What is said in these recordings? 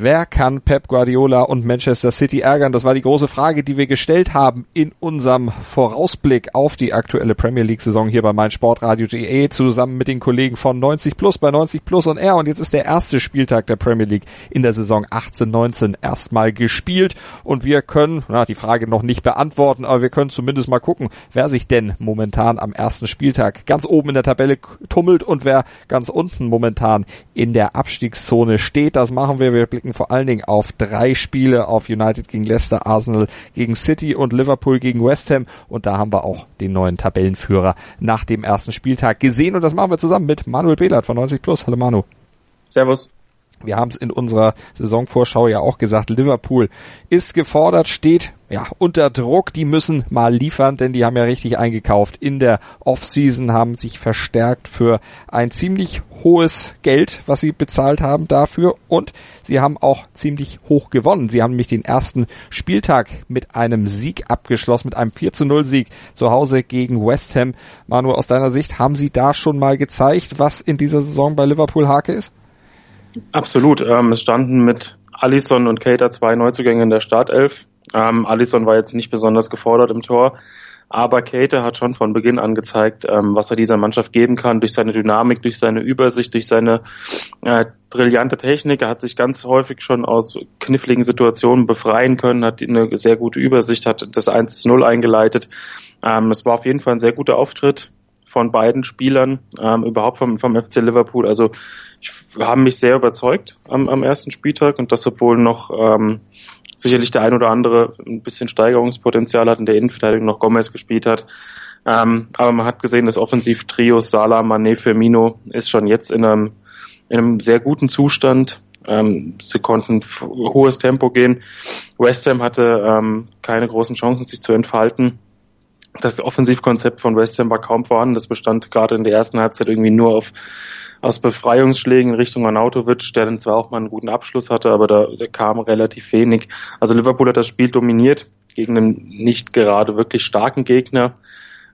Wer kann Pep Guardiola und Manchester City ärgern? Das war die große Frage, die wir gestellt haben in unserem Vorausblick auf die aktuelle Premier League Saison hier bei meinsportradio.de zusammen mit den Kollegen von 90 Plus bei 90 Plus und R. Und jetzt ist der erste Spieltag der Premier League in der Saison 18-19 erstmal gespielt und wir können, na, die Frage noch nicht beantworten, aber wir können zumindest mal gucken, wer sich denn momentan am ersten Spieltag ganz oben in der Tabelle tummelt und wer ganz unten momentan in der Abstiegszone steht. Das machen wir. Wir blicken blicken vor allen Dingen auf drei Spiele, auf United gegen Leicester, Arsenal gegen City und Liverpool gegen West Ham. Und da haben wir auch den neuen Tabellenführer nach dem ersten Spieltag gesehen. Und das machen wir zusammen mit Manuel Behlert von 90 Plus. Hallo Manu. Servus. Wir haben es in unserer Saisonvorschau ja auch gesagt, Liverpool ist gefordert, steht ja unter Druck, die müssen mal liefern, denn die haben ja richtig eingekauft in der Offseason, haben sich verstärkt für ein ziemlich hohes Geld, was sie bezahlt haben dafür und sie haben auch ziemlich hoch gewonnen. Sie haben nämlich den ersten Spieltag mit einem Sieg abgeschlossen, mit einem 4 zu 0 Sieg zu Hause gegen West Ham. Manu, aus deiner Sicht, haben sie da schon mal gezeigt, was in dieser Saison bei Liverpool Hake ist? Absolut. Ähm, es standen mit Allison und Cater zwei Neuzugänge in der Startelf. Ähm, Allison war jetzt nicht besonders gefordert im Tor, aber Cater hat schon von Beginn an gezeigt, ähm, was er dieser Mannschaft geben kann, durch seine Dynamik, durch seine Übersicht, durch seine äh, brillante Technik. Er hat sich ganz häufig schon aus kniffligen Situationen befreien können, hat eine sehr gute Übersicht, hat das 1-0 eingeleitet. Ähm, es war auf jeden Fall ein sehr guter Auftritt von beiden Spielern, ähm, überhaupt vom, vom FC Liverpool. Also ich haben mich sehr überzeugt am, am ersten Spieltag und das obwohl noch ähm, sicherlich der ein oder andere ein bisschen Steigerungspotenzial hat in der Innenverteidigung noch Gomez gespielt hat. Ähm, aber man hat gesehen, das Offensiv-Trio Salah, Mané, Firmino ist schon jetzt in einem, in einem sehr guten Zustand. Ähm, sie konnten hohes Tempo gehen. West Ham hatte ähm, keine großen Chancen, sich zu entfalten. Das Offensivkonzept von West Ham war kaum vorhanden. Das bestand gerade in der ersten Halbzeit irgendwie nur auf aus Befreiungsschlägen in Richtung Arnautovic, der dann zwar auch mal einen guten Abschluss hatte, aber da, kam relativ wenig. Also Liverpool hat das Spiel dominiert gegen einen nicht gerade wirklich starken Gegner,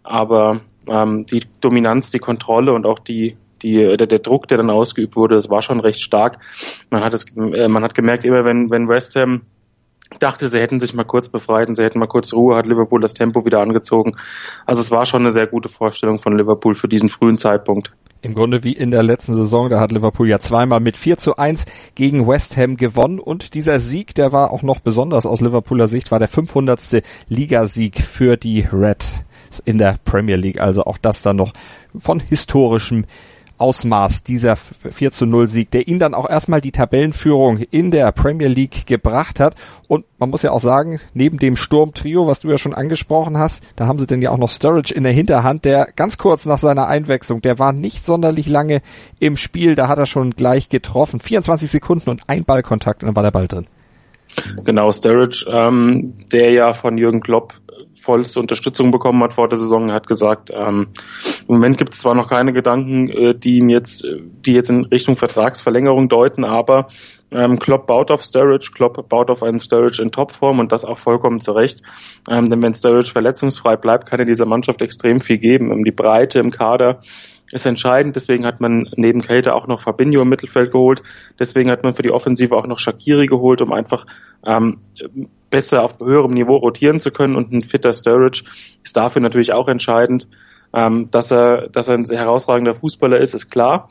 aber ähm, die Dominanz, die Kontrolle und auch die die, der, der Druck, der dann ausgeübt wurde, das war schon recht stark. Man hat es, äh, man hat gemerkt, immer wenn, wenn West Ham dachte, sie hätten sich mal kurz befreit und sie hätten mal kurz Ruhe, hat Liverpool das Tempo wieder angezogen. Also es war schon eine sehr gute Vorstellung von Liverpool für diesen frühen Zeitpunkt. Im Grunde wie in der letzten Saison, da hat Liverpool ja zweimal mit 4 zu 1 gegen West Ham gewonnen und dieser Sieg, der war auch noch besonders aus Liverpooler Sicht, war der 500. Ligasieg für die Reds in der Premier League. Also auch das dann noch von historischem Ausmaß, dieser 4 zu 0 Sieg, der ihn dann auch erstmal die Tabellenführung in der Premier League gebracht hat. Und man muss ja auch sagen, neben dem Sturmtrio, was du ja schon angesprochen hast, da haben sie denn ja auch noch Sturridge in der Hinterhand, der ganz kurz nach seiner Einwechslung, der war nicht sonderlich lange im Spiel, da hat er schon gleich getroffen. 24 Sekunden und ein Ballkontakt und dann war der Ball drin. Genau, Sturridge, ähm, der ja von Jürgen Klopp vollste Unterstützung bekommen hat vor der Saison. Er hat gesagt, ähm, im Moment gibt es zwar noch keine Gedanken, äh, die ihm jetzt, die jetzt in Richtung Vertragsverlängerung deuten, aber ähm, Klopp baut auf Sturridge, Klopp baut auf einen Sturridge in Topform und das auch vollkommen zurecht. Ähm, denn wenn Sturridge verletzungsfrei bleibt, kann er dieser Mannschaft extrem viel geben. Ähm, die Breite im Kader ist entscheidend. Deswegen hat man neben Kälte auch noch Fabinho im Mittelfeld geholt. Deswegen hat man für die Offensive auch noch Shakiri geholt, um einfach ähm, besser auf höherem Niveau rotieren zu können. Und ein fitter Sturridge ist dafür natürlich auch entscheidend. Ähm, dass er, dass er ein herausragender Fußballer ist, ist klar.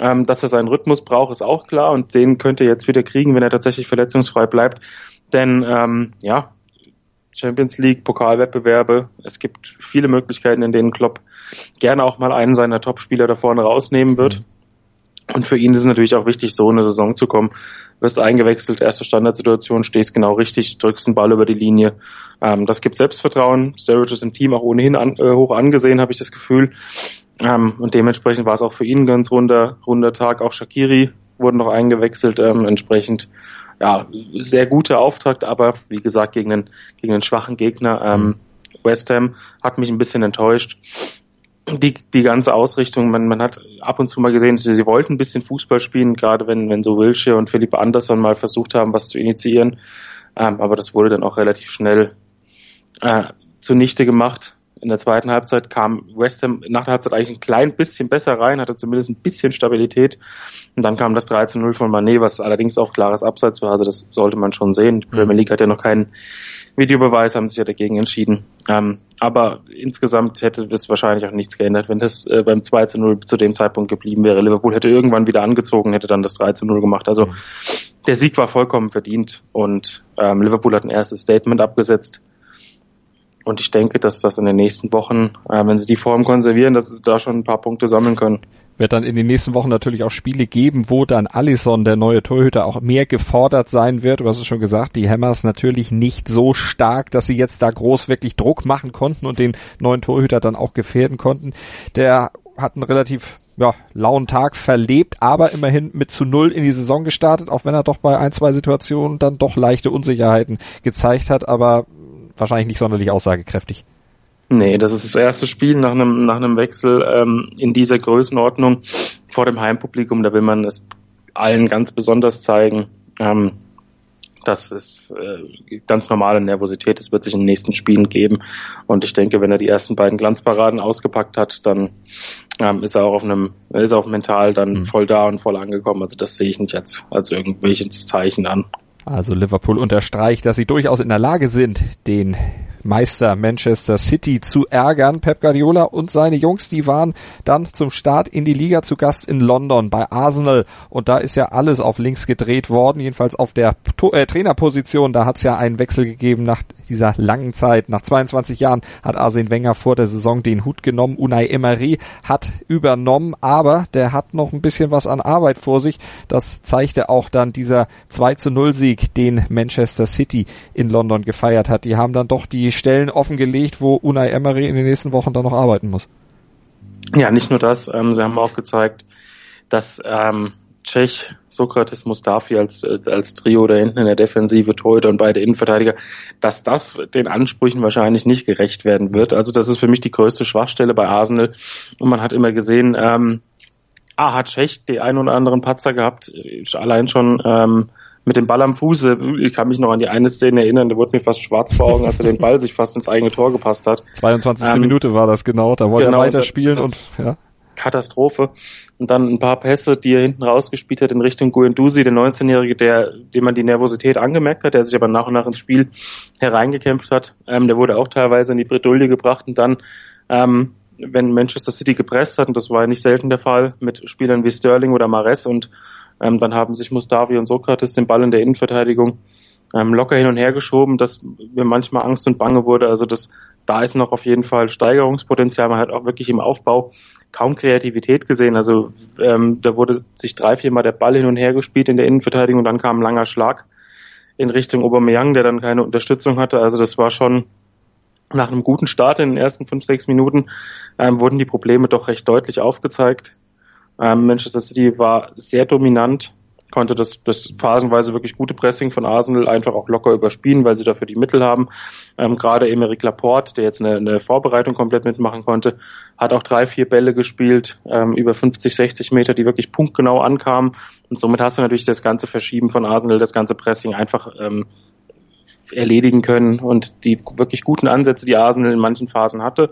Ähm, dass er seinen Rhythmus braucht, ist auch klar. Und den könnte er jetzt wieder kriegen, wenn er tatsächlich verletzungsfrei bleibt. Denn ähm, ja, Champions League, Pokalwettbewerbe. Es gibt viele Möglichkeiten, in denen Klopp gerne auch mal einen seiner Topspieler da vorne rausnehmen wird. Mhm. Und für ihn ist es natürlich auch wichtig, so eine Saison zu kommen. Wirst eingewechselt, erste Standardsituation, stehst genau richtig, drückst den Ball über die Linie. Ähm, das gibt Selbstvertrauen. Sturridge ist im Team auch ohnehin an, äh, hoch angesehen, habe ich das Gefühl. Ähm, und dementsprechend war es auch für ihn ein ganz runder, runder Tag. Auch Shakiri wurden noch eingewechselt, ähm, entsprechend ja, sehr guter Auftrag, aber wie gesagt, gegen einen, gegen einen schwachen Gegner. Ähm, West Ham hat mich ein bisschen enttäuscht. Die, die ganze Ausrichtung, man, man hat ab und zu mal gesehen, sie, sie wollten ein bisschen Fußball spielen, gerade wenn, wenn so Wilshire und Philipp Andersson mal versucht haben, was zu initiieren. Ähm, aber das wurde dann auch relativ schnell äh, zunichte gemacht. In der zweiten Halbzeit kam West Ham nach der Halbzeit eigentlich ein klein bisschen besser rein, hatte zumindest ein bisschen Stabilität. Und dann kam das 13-0 von Manet, was allerdings auch klares Abseits war. Also das sollte man schon sehen. Die Premier League hat ja noch keinen Videobeweis, haben sich ja dagegen entschieden. Ähm, aber insgesamt hätte das wahrscheinlich auch nichts geändert, wenn das äh, beim 2 0 zu dem Zeitpunkt geblieben wäre. Liverpool hätte irgendwann wieder angezogen, hätte dann das 3 0 gemacht. Also der Sieg war vollkommen verdient und ähm, Liverpool hat ein erstes Statement abgesetzt und ich denke, dass das in den nächsten Wochen, äh, wenn sie die Form konservieren, dass sie da schon ein paar Punkte sammeln können. Wird dann in den nächsten Wochen natürlich auch Spiele geben, wo dann Allison, der neue Torhüter, auch mehr gefordert sein wird. Du hast es schon gesagt, die Hammers natürlich nicht so stark, dass sie jetzt da groß wirklich Druck machen konnten und den neuen Torhüter dann auch gefährden konnten. Der hat einen relativ ja, lauen Tag verlebt, aber immerhin mit zu null in die Saison gestartet, auch wenn er doch bei ein, zwei Situationen dann doch leichte Unsicherheiten gezeigt hat. Aber wahrscheinlich nicht sonderlich aussagekräftig. Nee, das ist das erste Spiel nach einem, nach einem Wechsel ähm, in dieser Größenordnung vor dem Heimpublikum. Da will man es allen ganz besonders zeigen. Ähm, das ist äh, ganz normale Nervosität. Das wird sich in den nächsten Spielen geben. Und ich denke, wenn er die ersten beiden Glanzparaden ausgepackt hat, dann ähm, ist er auch auf einem, ist er auch mental dann mhm. voll da und voll angekommen. Also das sehe ich nicht als, als irgendwelches Zeichen an. Also Liverpool unterstreicht, dass sie durchaus in der Lage sind, den Meister Manchester City zu ärgern. Pep Guardiola und seine Jungs, die waren dann zum Start in die Liga zu Gast in London bei Arsenal und da ist ja alles auf links gedreht worden, jedenfalls auf der äh, Trainerposition. Da hat es ja einen Wechsel gegeben nach dieser langen Zeit. Nach 22 Jahren hat Arsene Wenger vor der Saison den Hut genommen. Unai Emery hat übernommen, aber der hat noch ein bisschen was an Arbeit vor sich. Das zeigte auch dann dieser 2 zu 0 Sieg, den Manchester City in London gefeiert hat. Die haben dann doch die Stellen offengelegt, wo Unai Emery in den nächsten Wochen dann noch arbeiten muss. Ja, nicht nur das. Ähm, sie haben auch gezeigt, dass ähm, Tschech, Sokrates, Mustafi als, als, als Trio da hinten in der Defensive, Torhüter und beide Innenverteidiger, dass das den Ansprüchen wahrscheinlich nicht gerecht werden wird. Also das ist für mich die größte Schwachstelle bei Arsenal. Und man hat immer gesehen, ähm, ah, hat Tschech die ein oder anderen Patzer gehabt, allein schon ähm, mit dem Ball am Fuße. Ich kann mich noch an die eine Szene erinnern, da wurde mir fast schwarz vor Augen, als er den Ball sich fast ins eigene Tor gepasst hat. 22. Ähm, Minute war das genau, da wollte genau, er weiterspielen und ja. Katastrophe. Und dann ein paar Pässe, die er hinten rausgespielt hat in Richtung Guendouzi, der 19-Jährige, der, dem man die Nervosität angemerkt hat, der sich aber nach und nach ins Spiel hereingekämpft hat. Ähm, der wurde auch teilweise in die Bredouille gebracht und dann, ähm, wenn Manchester City gepresst hat, und das war ja nicht selten der Fall, mit Spielern wie Sterling oder Mares und ähm, dann haben sich Mustavi und Sokrates den Ball in der Innenverteidigung ähm, locker hin und her geschoben, dass mir manchmal Angst und Bange wurde. Also das, da ist noch auf jeden Fall Steigerungspotenzial. Man hat auch wirklich im Aufbau kaum Kreativität gesehen. Also ähm, da wurde sich drei, viermal der Ball hin und her gespielt in der Innenverteidigung und dann kam ein langer Schlag in Richtung Aubameyang, der dann keine Unterstützung hatte. Also das war schon nach einem guten Start in den ersten fünf, sechs Minuten ähm, wurden die Probleme doch recht deutlich aufgezeigt. Ähm, Manchester City war sehr dominant, konnte das, das phasenweise wirklich gute Pressing von Arsenal einfach auch locker überspielen, weil sie dafür die Mittel haben. Ähm, Gerade Emeric Laporte, der jetzt eine, eine, Vorbereitung komplett mitmachen konnte, hat auch drei, vier Bälle gespielt, ähm, über 50, 60 Meter, die wirklich punktgenau ankamen. Und somit hast du natürlich das ganze Verschieben von Arsenal, das ganze Pressing einfach ähm, erledigen können und die wirklich guten Ansätze, die Arsenal in manchen Phasen hatte,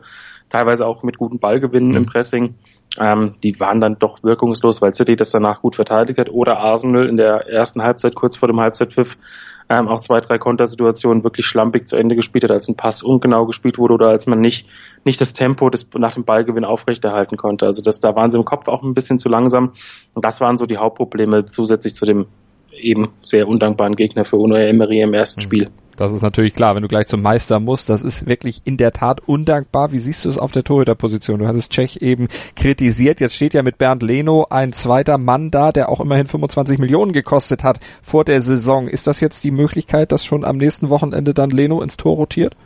teilweise auch mit guten Ballgewinnen mhm. im Pressing, ähm, die waren dann doch wirkungslos, weil City das danach gut verteidigt hat oder Arsenal in der ersten Halbzeit kurz vor dem Halbzeitpfiff ähm, auch zwei, drei Kontersituationen wirklich schlampig zu Ende gespielt hat, als ein Pass ungenau gespielt wurde oder als man nicht, nicht das Tempo des, nach dem Ballgewinn aufrechterhalten konnte. Also das, da waren sie im Kopf auch ein bisschen zu langsam. Und das waren so die Hauptprobleme zusätzlich zu dem eben sehr undankbaren Gegner für Unai Emery im ersten mhm. Spiel. Das ist natürlich klar, wenn du gleich zum Meister musst. Das ist wirklich in der Tat undankbar. Wie siehst du es auf der Torhüterposition? Du hattest Tschech eben kritisiert. Jetzt steht ja mit Bernd Leno ein zweiter Mann da, der auch immerhin 25 Millionen gekostet hat vor der Saison. Ist das jetzt die Möglichkeit, dass schon am nächsten Wochenende dann Leno ins Tor rotiert?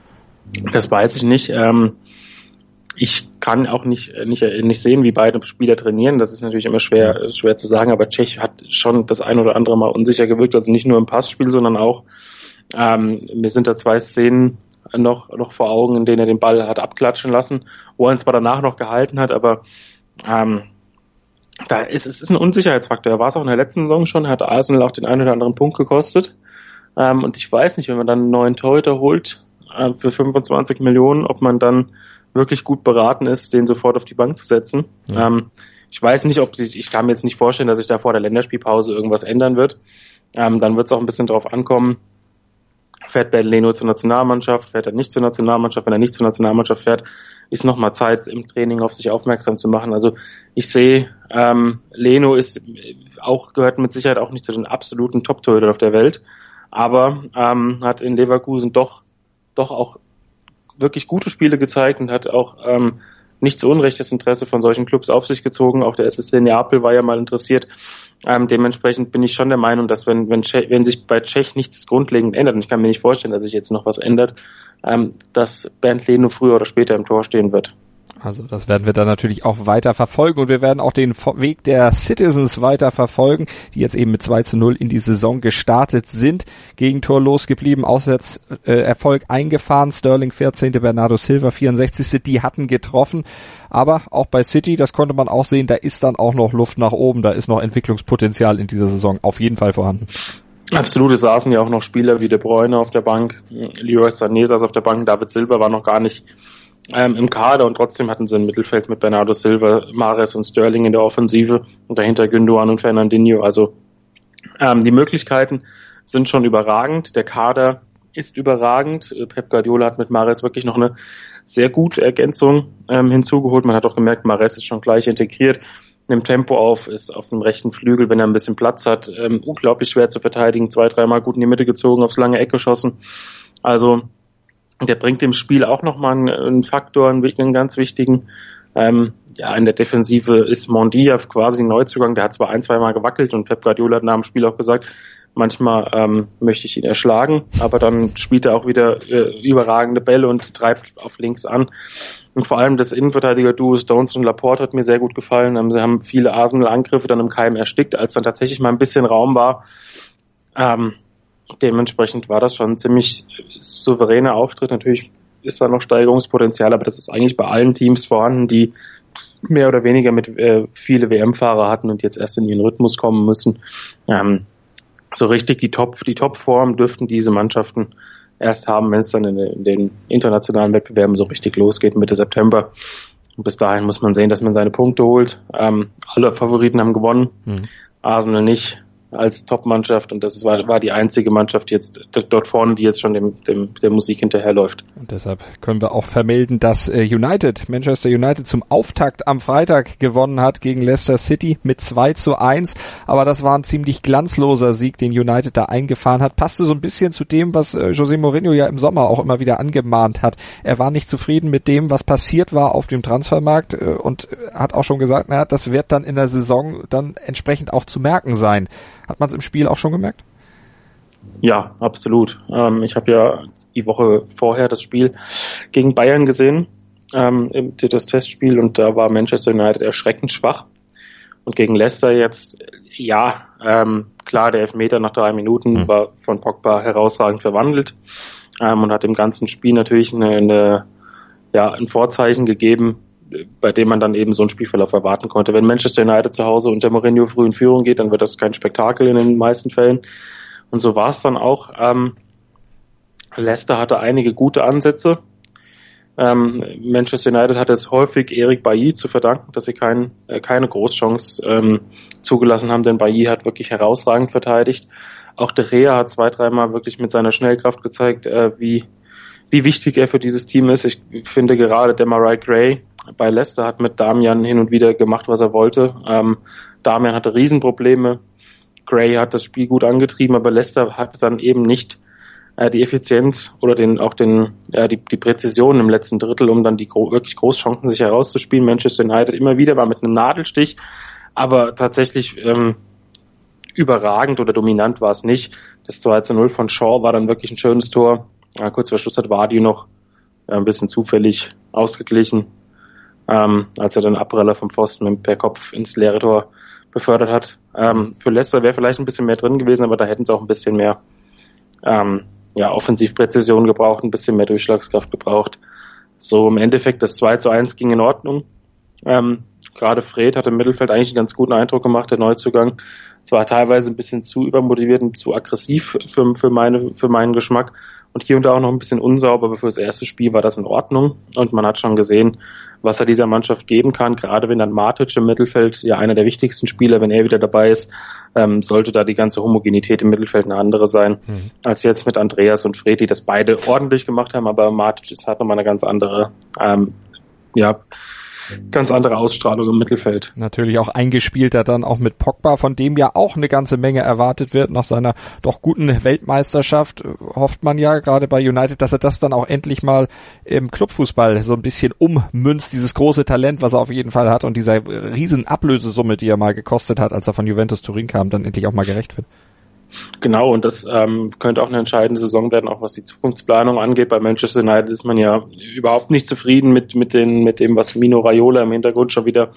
Das weiß ich nicht. Ähm ich kann auch nicht, nicht, nicht sehen, wie beide Spieler trainieren. Das ist natürlich immer schwer, schwer zu sagen, aber Tschech hat schon das ein oder andere Mal unsicher gewirkt, also nicht nur im Passspiel, sondern auch, ähm, mir sind da zwei Szenen noch, noch vor Augen, in denen er den Ball hat abklatschen lassen, wo er ihn zwar danach noch gehalten hat, aber ähm, da ist es ist ein Unsicherheitsfaktor. Er war es auch in der letzten Saison schon, hat Arsenal auch den einen oder anderen Punkt gekostet. Ähm, und ich weiß nicht, wenn man dann einen neuen Torhüter holt äh, für 25 Millionen, ob man dann wirklich gut beraten ist, den sofort auf die Bank zu setzen. Ja. Ähm, ich weiß nicht, ob sich, ich kann mir jetzt nicht vorstellen, dass sich da vor der Länderspielpause irgendwas ändern wird. Ähm, dann wird es auch ein bisschen drauf ankommen, fährt Leno zur Nationalmannschaft, fährt er nicht zur Nationalmannschaft, wenn er nicht zur Nationalmannschaft fährt, ist nochmal Zeit im Training auf sich aufmerksam zu machen. Also ich sehe, ähm, Leno ist auch, gehört mit Sicherheit auch nicht zu den absoluten Top-Torhütern auf der Welt, aber ähm, hat in Leverkusen doch, doch auch wirklich gute Spiele gezeigt und hat auch ähm, nicht zu Unrecht das Interesse von solchen Clubs auf sich gezogen. Auch der SSC Neapel war ja mal interessiert. Ähm, dementsprechend bin ich schon der Meinung, dass wenn, wenn, wenn sich bei Tschech nichts grundlegend ändert, und ich kann mir nicht vorstellen, dass sich jetzt noch was ändert, ähm, dass Bernd Leno früher oder später im Tor stehen wird. Also das werden wir dann natürlich auch weiter verfolgen und wir werden auch den Weg der Citizens weiter verfolgen, die jetzt eben mit 2 zu 0 in die Saison gestartet sind. Gegentor losgeblieben, Auswärtserfolg äh, eingefahren, Sterling 14., Bernardo Silva 64. Die hatten getroffen, aber auch bei City, das konnte man auch sehen, da ist dann auch noch Luft nach oben, da ist noch Entwicklungspotenzial in dieser Saison auf jeden Fall vorhanden. Absolut, es saßen ja auch noch Spieler wie De Bruyne auf der Bank, Leroy Sané saß auf der Bank, David Silva war noch gar nicht ähm, im Kader und trotzdem hatten sie ein Mittelfeld mit Bernardo Silva, Mares und Sterling in der Offensive und dahinter Gündogan und Fernandinho. Also ähm, die Möglichkeiten sind schon überragend. Der Kader ist überragend. Pep Guardiola hat mit Mares wirklich noch eine sehr gute Ergänzung ähm, hinzugeholt. Man hat auch gemerkt, Mares ist schon gleich integriert, nimmt Tempo auf, ist auf dem rechten Flügel, wenn er ein bisschen Platz hat, ähm, unglaublich schwer zu verteidigen, zwei, dreimal gut in die Mitte gezogen, aufs lange Eck geschossen. Also der bringt dem Spiel auch nochmal einen, einen Faktor, einen, ganz wichtigen. Ähm, ja, in der Defensive ist Mondia quasi ein Neuzugang. Der hat zwar ein, zwei Mal gewackelt und Pep Guardiola hat nach dem Spiel auch gesagt, manchmal ähm, möchte ich ihn erschlagen, aber dann spielt er auch wieder äh, überragende Bälle und treibt auf links an. Und vor allem das Innenverteidiger-Duo Stones und Laporte hat mir sehr gut gefallen. Ähm, sie haben viele Arsenal-Angriffe dann im Keim erstickt, als dann tatsächlich mal ein bisschen Raum war. Ähm, dementsprechend war das schon ein ziemlich souveräner Auftritt. Natürlich ist da noch Steigerungspotenzial, aber das ist eigentlich bei allen Teams vorhanden, die mehr oder weniger mit äh, viele WM-Fahrer hatten und jetzt erst in ihren Rhythmus kommen müssen. Ähm, so richtig die Top, die Topform dürften diese Mannschaften erst haben, wenn es dann in, in, den internationalen Wettbewerben so richtig losgeht Mitte September. Und bis dahin muss man sehen, dass man seine Punkte holt. Ähm, alle Favoriten haben gewonnen, mhm. Arsenal nicht als Top-Mannschaft und das war, war die einzige Mannschaft jetzt dort vorne, die jetzt schon dem, dem, der Musik hinterherläuft. Und deshalb können wir auch vermelden, dass äh, United, Manchester United zum Auftakt am Freitag gewonnen hat gegen Leicester City mit 2 zu 1. Aber das war ein ziemlich glanzloser Sieg, den United da eingefahren hat. Passte so ein bisschen zu dem, was äh, José Mourinho ja im Sommer auch immer wieder angemahnt hat. Er war nicht zufrieden mit dem, was passiert war auf dem Transfermarkt äh, und hat auch schon gesagt, naja, das wird dann in der Saison dann entsprechend auch zu merken sein. Hat man es im Spiel auch schon gemerkt? Ja, absolut. Ähm, ich habe ja die Woche vorher das Spiel gegen Bayern gesehen, ähm, das Testspiel, und da war Manchester United erschreckend schwach. Und gegen Leicester jetzt, ja, ähm, klar, der Elfmeter nach drei Minuten mhm. war von Pogba herausragend verwandelt ähm, und hat dem ganzen Spiel natürlich eine, eine, ja, ein Vorzeichen gegeben, bei dem man dann eben so einen Spielverlauf erwarten konnte. Wenn Manchester United zu Hause unter Mourinho früh in Führung geht, dann wird das kein Spektakel in den meisten Fällen. Und so war es dann auch. Ähm, Leicester hatte einige gute Ansätze. Ähm, Manchester United hatte es häufig Eric Bailly zu verdanken, dass sie kein, äh, keine Großchance ähm, zugelassen haben, denn Bailly hat wirklich herausragend verteidigt. Auch De Rea hat zwei, dreimal wirklich mit seiner Schnellkraft gezeigt, äh, wie, wie wichtig er für dieses Team ist. Ich finde gerade der Mariah Gray bei Leicester hat mit Damian hin und wieder gemacht, was er wollte. Ähm, Damian hatte Riesenprobleme. Gray hat das Spiel gut angetrieben, aber Leicester hatte dann eben nicht äh, die Effizienz oder den auch den ja, die, die Präzision im letzten Drittel, um dann die gro wirklich Großchancen sich herauszuspielen. Manchester United immer wieder war mit einem Nadelstich, aber tatsächlich ähm, überragend oder dominant war es nicht. Das 2 zu 0 von Shaw war dann wirklich ein schönes Tor. Ja, kurz vor Schluss hat Wadi noch äh, ein bisschen zufällig ausgeglichen. ähm, als er den Abreller vom Pfosten per Kopf ins leere Tor befördert hat. Ähm, für Leicester wäre vielleicht ein bisschen mehr drin gewesen, aber da hätten sie auch ein bisschen mehr ähm, ja, Offensivpräzision gebraucht, ein bisschen mehr Durchschlagskraft gebraucht. So im Endeffekt das 2 zu 1 ging in Ordnung. Ähm, Gerade Fred hat im Mittelfeld eigentlich einen ganz guten Eindruck gemacht, der Neuzugang. Zwar teilweise ein bisschen zu übermotiviert und zu aggressiv für, für, meine, für meinen Geschmack und hier und da auch noch ein bisschen unsauber, aber für das erste Spiel war das in Ordnung. Und man hat schon gesehen, was er dieser Mannschaft geben kann, gerade wenn dann Matic im Mittelfeld ja einer der wichtigsten Spieler, wenn er wieder dabei ist, ähm, sollte da die ganze Homogenität im Mittelfeld eine andere sein, mhm. als jetzt mit Andreas und Fred, die das beide ordentlich gemacht haben, aber Matic ist halt nochmal eine ganz andere ähm, ja, ganz andere Ausstrahlung im Mittelfeld. Natürlich auch eingespielter dann auch mit Pogba, von dem ja auch eine ganze Menge erwartet wird nach seiner doch guten Weltmeisterschaft. Hofft man ja gerade bei United, dass er das dann auch endlich mal im Clubfußball so ein bisschen ummünzt, dieses große Talent, was er auf jeden Fall hat und dieser riesen Ablösesumme, die er mal gekostet hat, als er von Juventus Turin kam, dann endlich auch mal gerecht wird. Genau, und das ähm, könnte auch eine entscheidende Saison werden, auch was die Zukunftsplanung angeht. Bei Manchester United ist man ja überhaupt nicht zufrieden mit, mit, den, mit dem, was Mino Raiola im Hintergrund schon wieder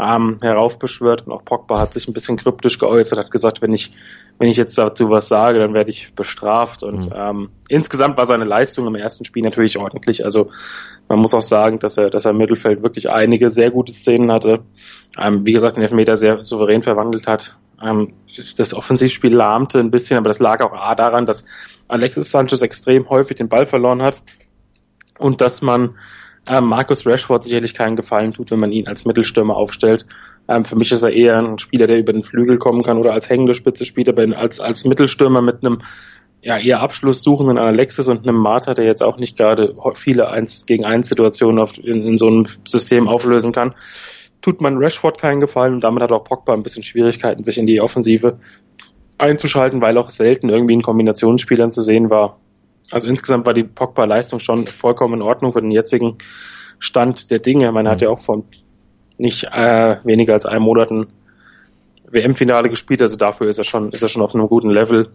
ähm, heraufbeschwört. Und auch Pogba hat sich ein bisschen kryptisch geäußert, hat gesagt, wenn ich, wenn ich jetzt dazu was sage, dann werde ich bestraft. Und mhm. ähm, insgesamt war seine Leistung im ersten Spiel natürlich ordentlich. Also man muss auch sagen, dass er, dass er im Mittelfeld wirklich einige sehr gute Szenen hatte. Ähm, wie gesagt, den Elfmeter sehr souverän verwandelt hat. Ähm, das Offensivspiel lahmte ein bisschen, aber das lag auch A daran, dass Alexis Sanchez extrem häufig den Ball verloren hat und dass man ähm, Marcus Rashford sicherlich keinen Gefallen tut, wenn man ihn als Mittelstürmer aufstellt. Ähm, für mich ist er eher ein Spieler, der über den Flügel kommen kann oder als hängende Spitze spielt, aber als, als Mittelstürmer mit einem ja, eher abschlusssuchenden Alexis und einem Martha, der jetzt auch nicht gerade viele eins gegen eins Situationen auf, in, in so einem System auflösen kann tut man Rashford keinen Gefallen und damit hat auch Pogba ein bisschen Schwierigkeiten, sich in die Offensive einzuschalten, weil auch selten irgendwie in Kombinationsspielern zu sehen war. Also insgesamt war die Pogba-Leistung schon vollkommen in Ordnung für den jetzigen Stand der Dinge. Man hat ja auch vor nicht äh, weniger als einem Monaten WM-Finale gespielt, also dafür ist er schon, ist er schon auf einem guten Level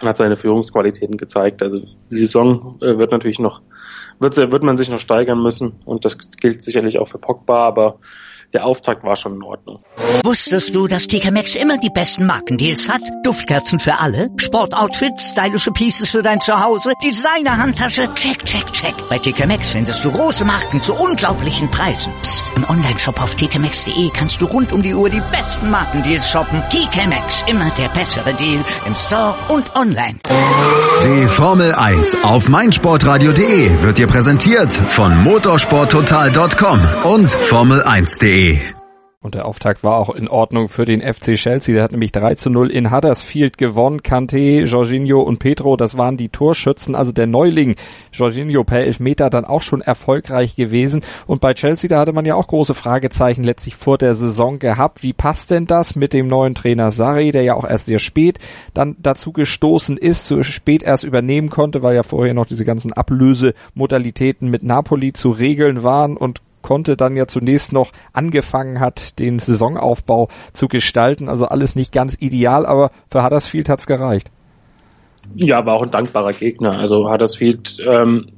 und hat seine Führungsqualitäten gezeigt. Also die Saison äh, wird natürlich noch, wird, wird man sich noch steigern müssen und das gilt sicherlich auch für Pogba, aber der Auftakt war schon in Ordnung. Wusstest du, dass TK Maxx immer die besten Markendeals hat? Duftkerzen für alle, Sportoutfits, stylische Pieces für dein Zuhause, Designer-Handtasche, check, check, check. Bei TK Maxx findest du große Marken zu unglaublichen Preisen. Psst. im Onlineshop auf tkmaxx.de kannst du rund um die Uhr die besten Markendeals shoppen. TK Maxx, immer der bessere Deal im Store und online. Die Formel 1 auf meinsportradio.de wird dir präsentiert von motorsporttotal.com und Formel1.de. Und der Auftakt war auch in Ordnung für den FC Chelsea. Der hat nämlich 3 zu 0 in Huddersfield gewonnen. Kante, Jorginho und Pedro, das waren die Torschützen. Also der Neuling Jorginho per Elfmeter dann auch schon erfolgreich gewesen. Und bei Chelsea, da hatte man ja auch große Fragezeichen letztlich vor der Saison gehabt. Wie passt denn das mit dem neuen Trainer Sarri, der ja auch erst sehr spät dann dazu gestoßen ist, zu spät erst übernehmen konnte, weil ja vorher noch diese ganzen Ablösemodalitäten mit Napoli zu regeln waren und konnte, dann ja zunächst noch angefangen hat, den Saisonaufbau zu gestalten. Also alles nicht ganz ideal, aber für Huddersfield hat's gereicht. Ja, war auch ein dankbarer Gegner. Also Huddersfield ähm,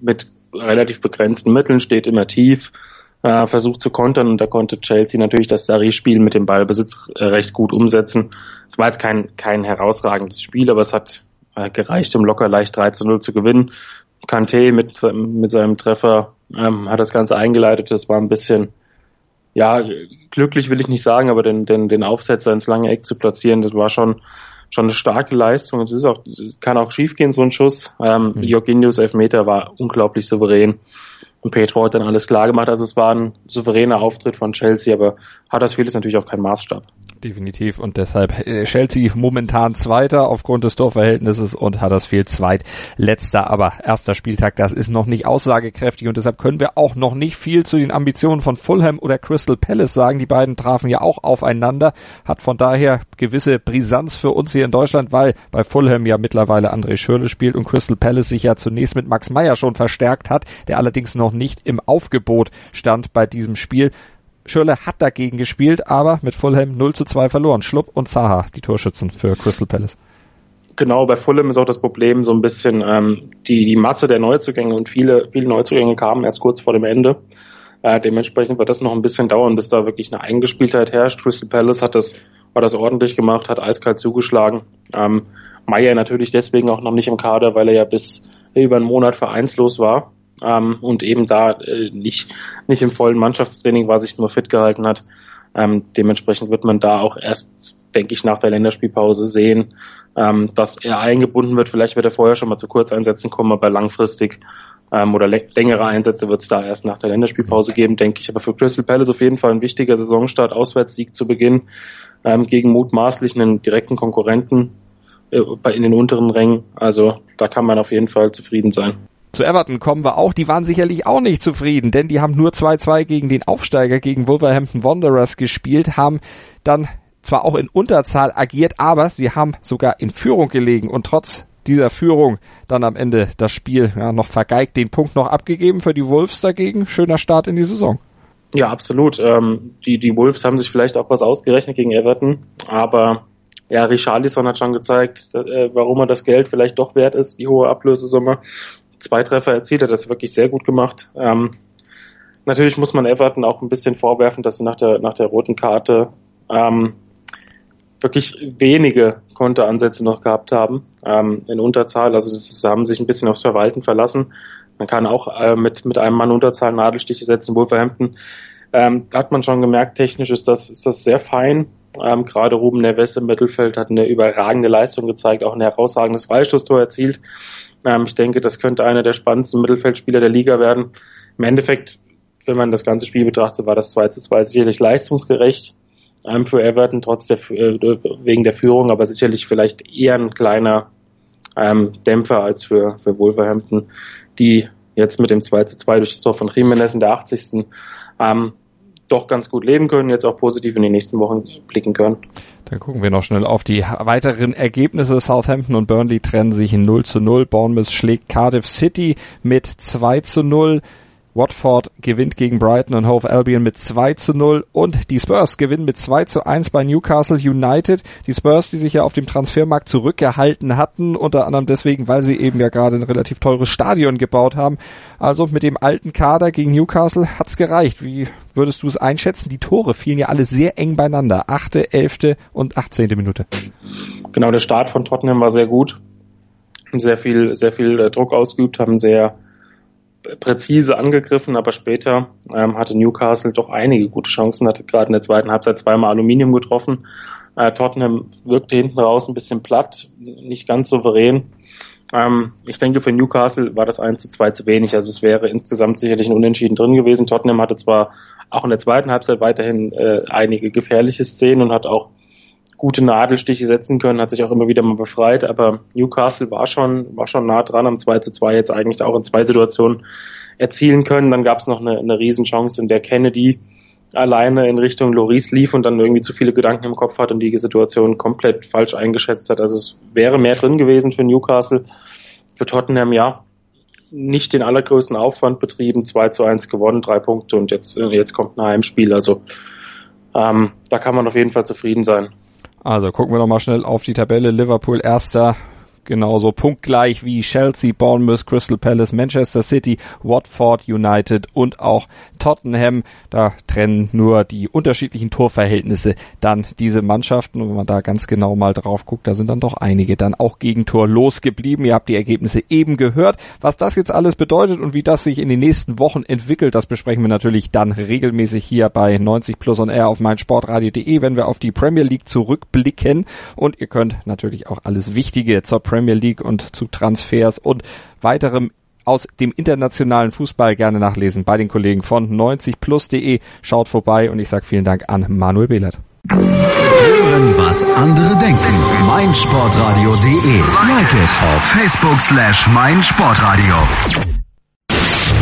mit relativ begrenzten Mitteln steht immer tief, äh, versucht zu kontern und da konnte Chelsea natürlich das Sarri-Spiel mit dem Ballbesitz äh, recht gut umsetzen. Es war jetzt kein, kein herausragendes Spiel, aber es hat äh, gereicht, um locker leicht 3 zu 0 zu gewinnen. Kante mit, mit seinem Treffer ähm, hat das Ganze eingeleitet. Das war ein bisschen, ja, glücklich will ich nicht sagen, aber den, den, den Aufsetzer ins lange Eck zu platzieren, das war schon, schon eine starke Leistung. Es ist auch, es kann auch schiefgehen, so ein Schuss. Ähm, mhm. Jorginhos Elfmeter war unglaublich souverän. Und Petro hat dann alles klar gemacht. Also es war ein souveräner Auftritt von Chelsea, aber hat das vieles natürlich auch kein Maßstab definitiv. Und deshalb äh, Chelsea momentan Zweiter aufgrund des Torverhältnisses und Huddersfield Zweitletzter. Aber erster Spieltag, das ist noch nicht aussagekräftig und deshalb können wir auch noch nicht viel zu den Ambitionen von Fulham oder Crystal Palace sagen. Die beiden trafen ja auch aufeinander, hat von daher gewisse Brisanz für uns hier in Deutschland, weil bei Fulham ja mittlerweile André Schürle spielt und Crystal Palace sich ja zunächst mit Max Meyer schon verstärkt hat, der allerdings noch nicht im Aufgebot stand bei diesem Spiel. Schürle hat dagegen gespielt, aber mit Fulham 0 zu 2 verloren. Schlupp und Zaha, die Torschützen für Crystal Palace. Genau, bei Fulham ist auch das Problem so ein bisschen ähm, die, die Masse der Neuzugänge und viele, viele Neuzugänge kamen erst kurz vor dem Ende. Äh, dementsprechend wird das noch ein bisschen dauern, bis da wirklich eine Eingespieltheit herrscht. Crystal Palace hat das, hat das ordentlich gemacht, hat eiskalt zugeschlagen. Ähm, Meier natürlich deswegen auch noch nicht im Kader, weil er ja bis über einen Monat vereinslos war ähm, und eben da äh, nicht, nicht im vollen Mannschaftstraining war, sich nur fit gehalten hat. Ähm, dementsprechend wird man da auch erst, denke ich, nach der Länderspielpause sehen, ähm, dass er eingebunden wird. Vielleicht wird er vorher schon mal zu Kurzeinsätzen kommen, aber langfristig ähm, oder längere Einsätze wird es da erst nach der Länderspielpause geben, denke ich. Aber für Crystal Palace auf jeden Fall ein wichtiger Saisonstart, Auswärtssieg zu Beginn ähm, gegen mutmaßlich einen direkten Konkurrenten äh, in den unteren Rängen. Also da kann man auf jeden Fall zufrieden sein. Zu Everton kommen wir auch. Die waren sicherlich auch nicht zufrieden, denn die haben nur 2-2 gegen den Aufsteiger, gegen Wolverhampton Wanderers gespielt, haben dann zwar auch in Unterzahl agiert, aber sie haben sogar in Führung gelegen und trotz dieser Führung dann am Ende das Spiel ja, noch vergeigt, den Punkt noch abgegeben für die Wolves dagegen. Schöner Start in die Saison. Ja, absolut. Ähm, die, die Wolves haben sich vielleicht auch was ausgerechnet gegen Everton, aber ja, Richarlison hat schon gezeigt, äh, warum er das Geld vielleicht doch wert ist, die hohe Ablösesumme zwei Treffer erzielt, hat das wirklich sehr gut gemacht. Ähm, natürlich muss man Everton auch ein bisschen vorwerfen, dass sie nach der, nach der roten Karte ähm, wirklich wenige Konteransätze noch gehabt haben ähm, in Unterzahl. Also das haben sich ein bisschen aufs Verwalten verlassen. Man kann auch äh, mit, mit einem Mann Unterzahl Nadelstiche setzen, Wolverhampton. Ähm, da hat man schon gemerkt, technisch ist das, ist das sehr fein. Ähm, gerade Ruben Neves im Mittelfeld hat eine überragende Leistung gezeigt, auch ein herausragendes Freistoßtor erzielt. Ähm, ich denke, das könnte einer der spannendsten Mittelfeldspieler der Liga werden. Im Endeffekt, wenn man das ganze Spiel betrachtet, war das 2 zu 2 sicherlich leistungsgerecht ähm, für Everton, trotz der, äh, wegen der Führung, aber sicherlich vielleicht eher ein kleiner ähm, Dämpfer als für, für Wolverhampton, die jetzt mit dem 2 zu 2 durch das Tor von Jimenez in der 80. Ähm, doch ganz gut leben können, jetzt auch positiv in die nächsten Wochen blicken können. Dann gucken wir noch schnell auf die weiteren Ergebnisse. Southampton und Burnley trennen sich in 0 zu 0. Bournemouth schlägt Cardiff City mit 2 zu 0. Watford gewinnt gegen Brighton und Hove Albion mit 2 zu 0 und die Spurs gewinnen mit 2 zu 1 bei Newcastle United. Die Spurs, die sich ja auf dem Transfermarkt zurückgehalten hatten, unter anderem deswegen, weil sie eben ja gerade ein relativ teures Stadion gebaut haben. Also mit dem alten Kader gegen Newcastle hat's gereicht. Wie würdest du es einschätzen? Die Tore fielen ja alle sehr eng beieinander. Achte, elfte und achtzehnte Minute. Genau, der Start von Tottenham war sehr gut. Sehr viel, sehr viel äh, Druck ausgeübt, haben sehr präzise angegriffen, aber später ähm, hatte Newcastle doch einige gute Chancen, hatte gerade in der zweiten Halbzeit zweimal Aluminium getroffen. Äh, Tottenham wirkte hinten raus ein bisschen platt, nicht ganz souverän. Ähm, ich denke, für Newcastle war das 1 zu 2 zu wenig. Also es wäre insgesamt sicherlich ein Unentschieden drin gewesen. Tottenham hatte zwar auch in der zweiten Halbzeit weiterhin äh, einige gefährliche Szenen und hat auch gute Nadelstiche setzen können, hat sich auch immer wieder mal befreit, aber Newcastle war schon, war schon nah dran am 2 zu 2 jetzt eigentlich auch in zwei Situationen erzielen können. Dann gab es noch eine, eine Riesenchance, in der Kennedy alleine in Richtung Loris lief und dann irgendwie zu viele Gedanken im Kopf hat und die Situation komplett falsch eingeschätzt hat. Also es wäre mehr drin gewesen für Newcastle. Für Tottenham ja nicht den allergrößten Aufwand betrieben, 2 zu 1 gewonnen, drei Punkte und jetzt, jetzt kommt ein Heimspiel. Also ähm, da kann man auf jeden Fall zufrieden sein. Also gucken wir noch mal schnell auf die Tabelle. Liverpool erster genauso punktgleich wie Chelsea, Bournemouth, Crystal Palace, Manchester City, Watford United und auch Tottenham. Da trennen nur die unterschiedlichen Torverhältnisse dann diese Mannschaften. Und wenn man da ganz genau mal drauf guckt, da sind dann doch einige dann auch gegen Tor losgeblieben. Ihr habt die Ergebnisse eben gehört. Was das jetzt alles bedeutet und wie das sich in den nächsten Wochen entwickelt, das besprechen wir natürlich dann regelmäßig hier bei 90 Plus on Air auf meinsportradio.de, wenn wir auf die Premier League zurückblicken. Und ihr könnt natürlich auch alles Wichtige zur Premier League und zu Transfers und weiterem aus dem internationalen Fußball gerne nachlesen bei den Kollegen von 90plus.de. Schaut vorbei und ich sage vielen Dank an Manuel Behlert. Hören, was andere denken. meinsportradio.de. Like it auf Facebook slash meinsportradio.